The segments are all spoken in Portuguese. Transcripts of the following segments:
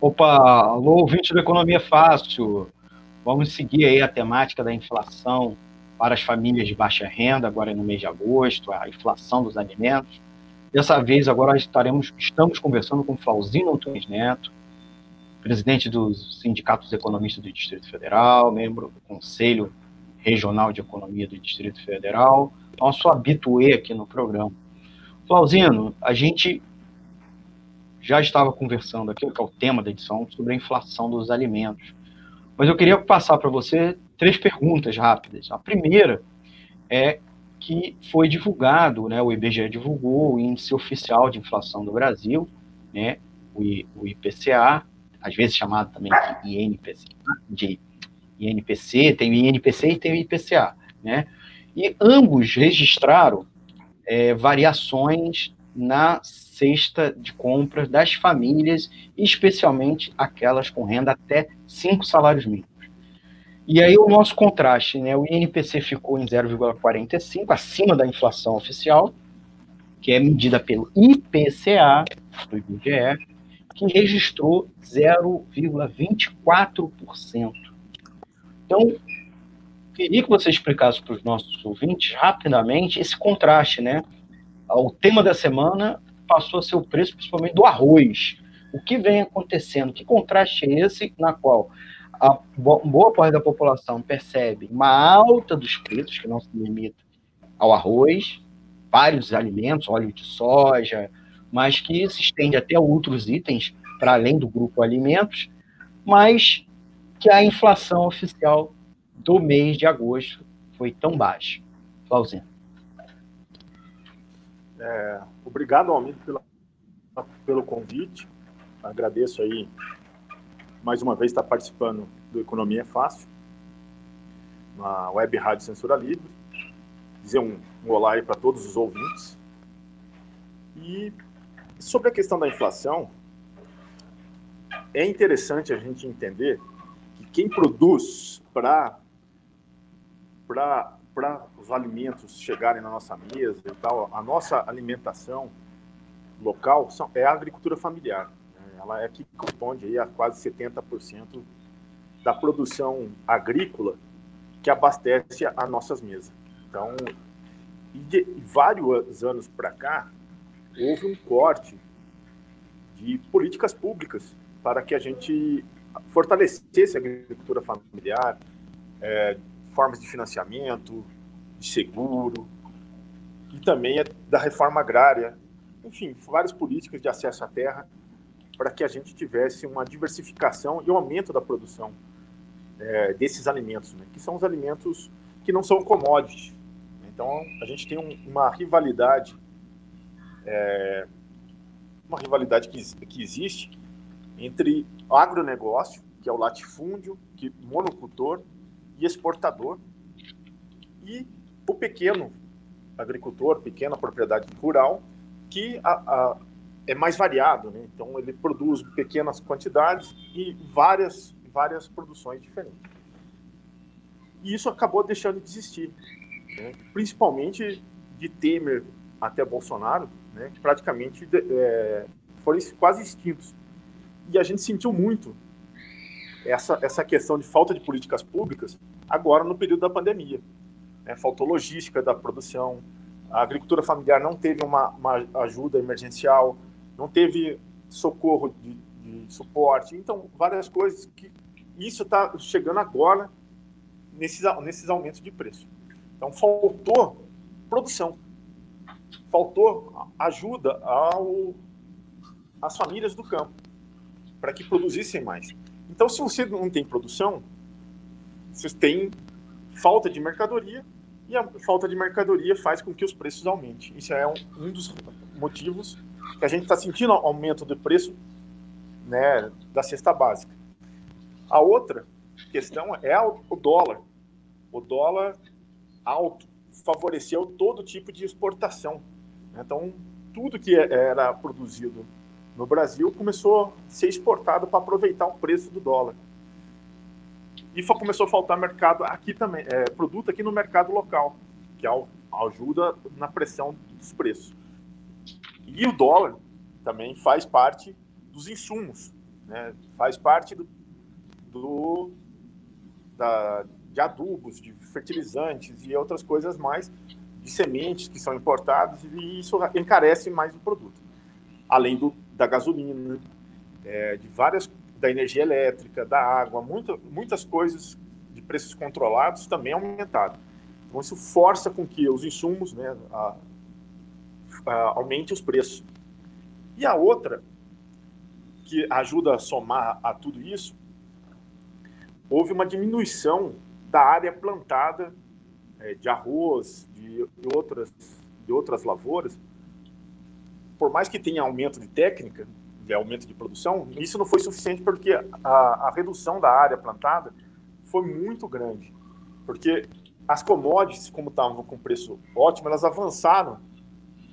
Opa, alô, ouvinte do Economia Fácil. Vamos seguir aí a temática da inflação para as famílias de baixa renda, agora no mês de agosto, a inflação dos alimentos. Dessa vez, agora estaremos, estamos conversando com Flauzino Antunes Neto, presidente do Sindicato dos Economistas do Distrito Federal, membro do Conselho Regional de Economia do Distrito Federal, nosso habituê aqui no programa. Flauzino, a gente já estava conversando aqui, que é o tema da edição, sobre a inflação dos alimentos. Mas eu queria passar para você três perguntas rápidas. A primeira é que foi divulgado, né, o IBGE divulgou o índice oficial de inflação do Brasil, né, o, IPCA, às vezes chamado também de INPC, de INPC, tem o INPC e tem o IPCA, né? E ambos registraram é, variações na cesta de compras das famílias, especialmente aquelas com renda até cinco salários mínimos. E aí o nosso contraste, né? O INPC ficou em 0,45, acima da inflação oficial, que é medida pelo IPCA do IBGE, que registrou 0,24%. Então, queria que você explicasse para os nossos ouvintes rapidamente esse contraste, né? O tema da semana passou a ser o preço, principalmente do arroz. O que vem acontecendo? Que contraste é esse na qual a boa parte da população percebe uma alta dos preços, que não se limita ao arroz, vários alimentos, óleo de soja, mas que se estende até outros itens para além do grupo alimentos, mas que a inflação oficial do mês de agosto foi tão baixa. Flauzino. É, obrigado, Almir, pela, pelo convite. Agradeço aí mais uma vez estar participando do Economia é Fácil, na Web Rádio Censura Livre. Dizer um, um olá aí para todos os ouvintes. E sobre a questão da inflação, é interessante a gente entender que quem produz para para os alimentos chegarem na nossa mesa e tal, a nossa alimentação local são, é a agricultura familiar. Né? Ela é que corresponde aí a quase 70% da produção agrícola que abastece as nossas mesas. Então, de vários anos para cá, houve um corte de políticas públicas para que a gente fortalecesse a agricultura familiar, é, formas de financiamento, de seguro, e também da reforma agrária, enfim, várias políticas de acesso à terra para que a gente tivesse uma diversificação e um aumento da produção é, desses alimentos, né, que são os alimentos que não são commodities. Então, a gente tem um, uma rivalidade, é, uma rivalidade que, que existe entre o agronegócio, que é o latifúndio, que monocultor, e exportador, e o pequeno agricultor, pequena propriedade rural, que a, a, é mais variado, né? então ele produz pequenas quantidades e várias, várias produções diferentes. E isso acabou deixando de existir, né? principalmente de Temer até Bolsonaro, né? praticamente é, foram quase extintos. E a gente sentiu muito essa, essa questão de falta de políticas públicas agora no período da pandemia. Né? Faltou logística da produção, a agricultura familiar não teve uma, uma ajuda emergencial, não teve socorro de, de, suporte, então várias coisas que isso está chegando agora nesses, nesses aumentos de preço. Então faltou produção, faltou ajuda ao, às famílias do campo para que produzissem mais. Então, se você não tem produção, você tem falta de mercadoria e a falta de mercadoria faz com que os preços aumentem. Isso é um, um dos motivos que a gente está sentindo aumento do preço né, da cesta básica. A outra questão é o dólar. O dólar alto favoreceu todo tipo de exportação. Então, tudo que era produzido no Brasil começou a ser exportado para aproveitar o preço do dólar. E começou a faltar mercado aqui também, é, produto aqui no mercado local, que ajuda na pressão dos preços. E o dólar também faz parte dos insumos né? faz parte do, do da, de adubos, de fertilizantes e outras coisas mais, de sementes que são importadas, e isso encarece mais o produto. Além do, da gasolina, é, de várias da energia elétrica, da água, muita, muitas coisas de preços controlados também aumentaram. Então isso força com que os insumos né, a, a, aumente os preços. E a outra que ajuda a somar a tudo isso, houve uma diminuição da área plantada é, de arroz, de, de, outras, de outras lavouras. Por mais que tenha aumento de técnica, de aumento de produção, isso não foi suficiente porque a, a redução da área plantada foi muito grande. Porque as commodities, como estavam com preço ótimo, elas avançaram,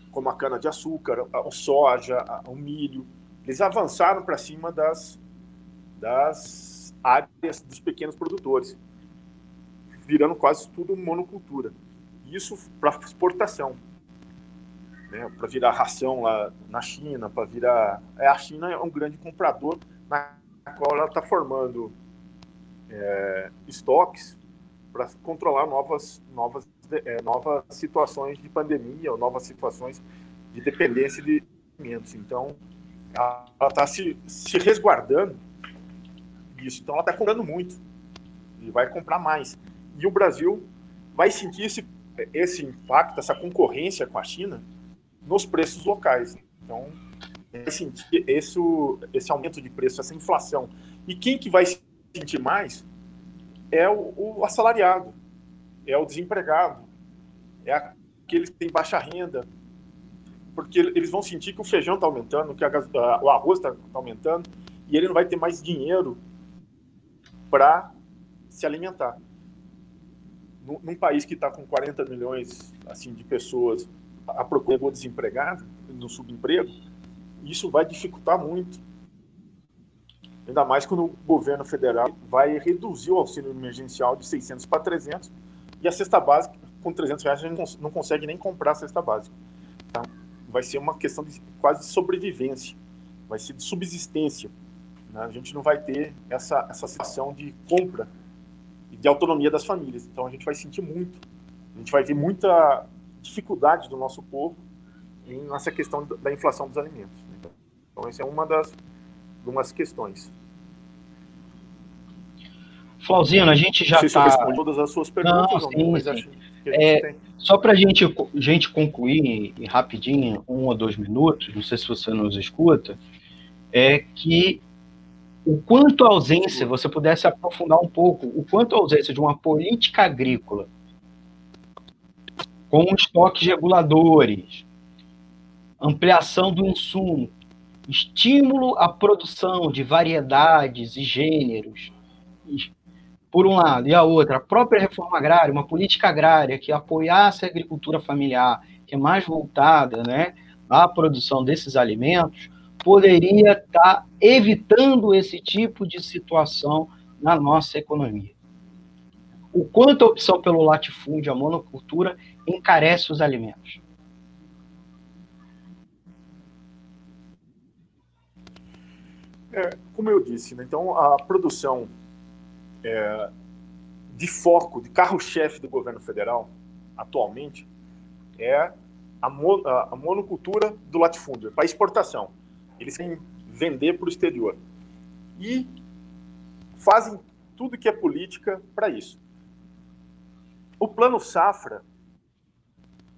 como a cana-de-açúcar, o soja, o milho, eles avançaram para cima das, das áreas dos pequenos produtores, virando quase tudo monocultura. Isso para exportação, né? para virar ração lá na China, para virar. É, a China é um grande comprador, na qual ela está formando é, estoques para controlar novas, novas, é, novas situações de pandemia ou novas situações de dependência de alimentos. Então, ela está se, se resguardando disso. Então, ela está comprando muito e vai comprar mais. E o Brasil vai sentir esse, esse impacto, essa concorrência com a China nos preços locais. Então, vai sentir esse, esse aumento de preço, essa inflação. E quem que vai sentir mais é o, o assalariado, é o desempregado, é aquele que tem baixa renda, porque eles vão sentir que o feijão está aumentando, que a, o arroz está tá aumentando, e ele não vai ter mais dinheiro para se alimentar. Num, num país que está com 40 milhões assim de pessoas a procura desempregado, no subemprego, isso vai dificultar muito. Ainda mais quando o governo federal vai reduzir o auxílio emergencial de 600 para 300 e a cesta básica, com 300 reais, a gente não consegue nem comprar a cesta básica. Então, vai ser uma questão de quase sobrevivência, vai ser de subsistência. Né? A gente não vai ter essa, essa situação de compra e de autonomia das famílias. Então, a gente vai sentir muito. A gente vai ver muita dificuldade do nosso povo nessa questão da inflação dos alimentos. Né? Então, essa é uma das umas questões. Flauzino, a gente já está. Se todas as suas perguntas, não, sim, mas sim. É, só para a gente, gente concluir e rapidinho, um ou dois minutos, não sei se você nos escuta, é que o quanto a ausência, você pudesse aprofundar um pouco, o quanto a ausência de uma política agrícola com estoques reguladores, ampliação do insumo, estímulo à produção de variedades e gêneros, por um lado, e a outra, a própria reforma agrária, uma política agrária que apoiasse a agricultura familiar, que é mais voltada né, à produção desses alimentos, poderia estar evitando esse tipo de situação na nossa economia. O quanto a opção pelo latifúndio, a monocultura, encarece os alimentos. É, como eu disse, né, então a produção é, de foco, de carro-chefe do governo federal, atualmente, é a, mo, a, monocultura do latifúndio, para exportação. Eles querem vender para o exterior. E fazem tudo que é política para isso. O plano Safra,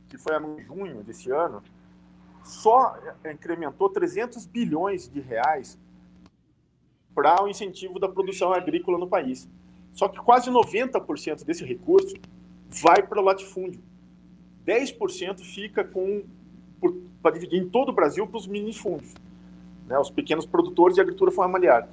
que foi em junho desse ano, só incrementou 300 bilhões de reais para o incentivo da produção agrícola no país. Só que quase 90% desse recurso vai para o latifúndio. 10% fica com para dividir em todo o Brasil para os minifúndios, né, os pequenos produtores de agricultura familiar.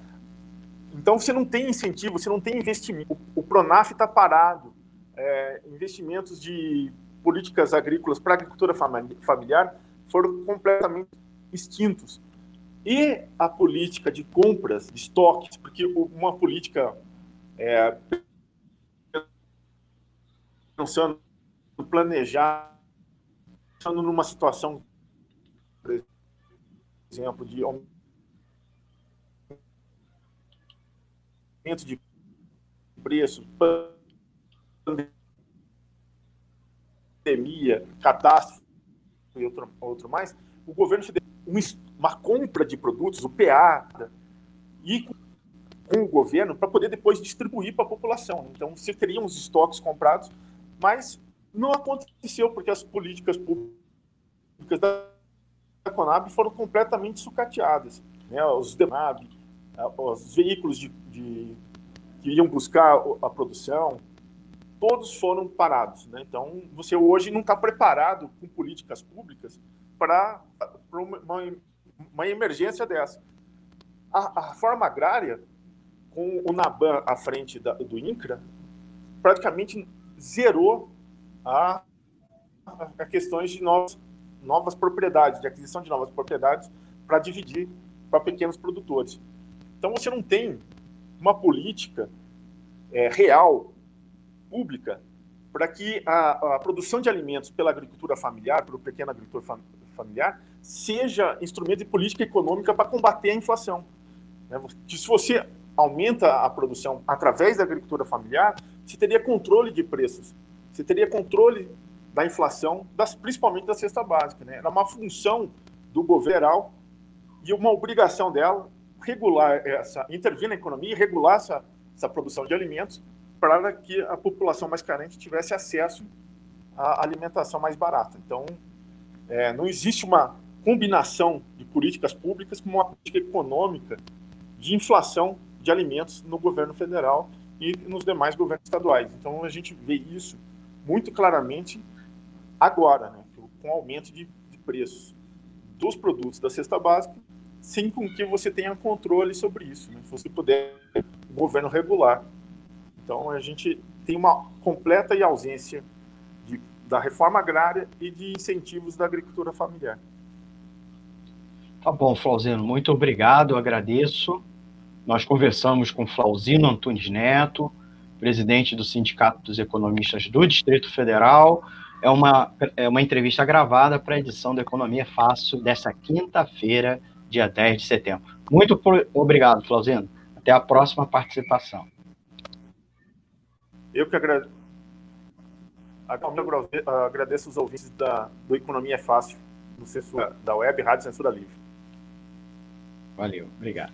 Então você não tem incentivo, você não tem investimento. O, o Pronaf está parado. É, investimentos de políticas agrícolas para a agricultura familiar foram completamente extintos. E a política de compras, de estoques, porque uma política é, pensando, planejar, pensando numa situação, por exemplo, de de preços, pandemia, catástrofe e outro, outro mais, o governo deu uma compra de produtos, o PA, e com o governo para poder depois distribuir para a população. Então, você teria uns estoques comprados, mas não aconteceu porque as políticas públicas da Conab foram completamente sucateadas. Né? Os Demab, os veículos de, de, que iam buscar a produção, todos foram parados. Né? Então, você hoje não está preparado com políticas públicas para uma, uma, emergência dessa. A, a reforma agrária, com o Naban à frente da, do INCRA, praticamente zerou a, a questões de novas, novas propriedades, de aquisição de novas propriedades para dividir para pequenos produtores. Então você não tem uma política é, real, pública, para que a, a, produção de alimentos pela agricultura familiar, pelo pequeno agricultor familiar, seja instrumento de política econômica para combater a inflação. Né? Se você aumenta a produção através da agricultura familiar, você teria controle de preços, você teria controle da inflação, das, principalmente da cesta básica. Né? Era uma função do governo e uma obrigação dela regular essa, intervir na economia e regular essa, essa produção de alimentos para que a população mais carente tivesse acesso à alimentação mais barata. Então, é, não existe uma combinação de políticas públicas com uma política econômica de inflação de alimentos no governo federal e nos demais governos estaduais. Então, a gente vê isso muito claramente agora, né, com o aumento de, de preços dos produtos da cesta básica, sem com que você tenha controle sobre isso, né, se você puder o governo regular. Então a gente tem uma completa ausência de, da reforma agrária e de incentivos da agricultura familiar. Tá bom, Flauzino, muito obrigado, agradeço. Nós conversamos com Flauzino Antunes Neto, presidente do Sindicato dos Economistas do Distrito Federal. É uma, é uma entrevista gravada para a edição da Economia Fácil dessa quinta-feira, dia 10 de setembro. Muito obrigado, Flauzino. Até a próxima participação. Eu que agradeço, agradeço os ouvintes da, do Economia Fácil, do Censura, da Web Rádio Censura Livre. Valeu, obrigado.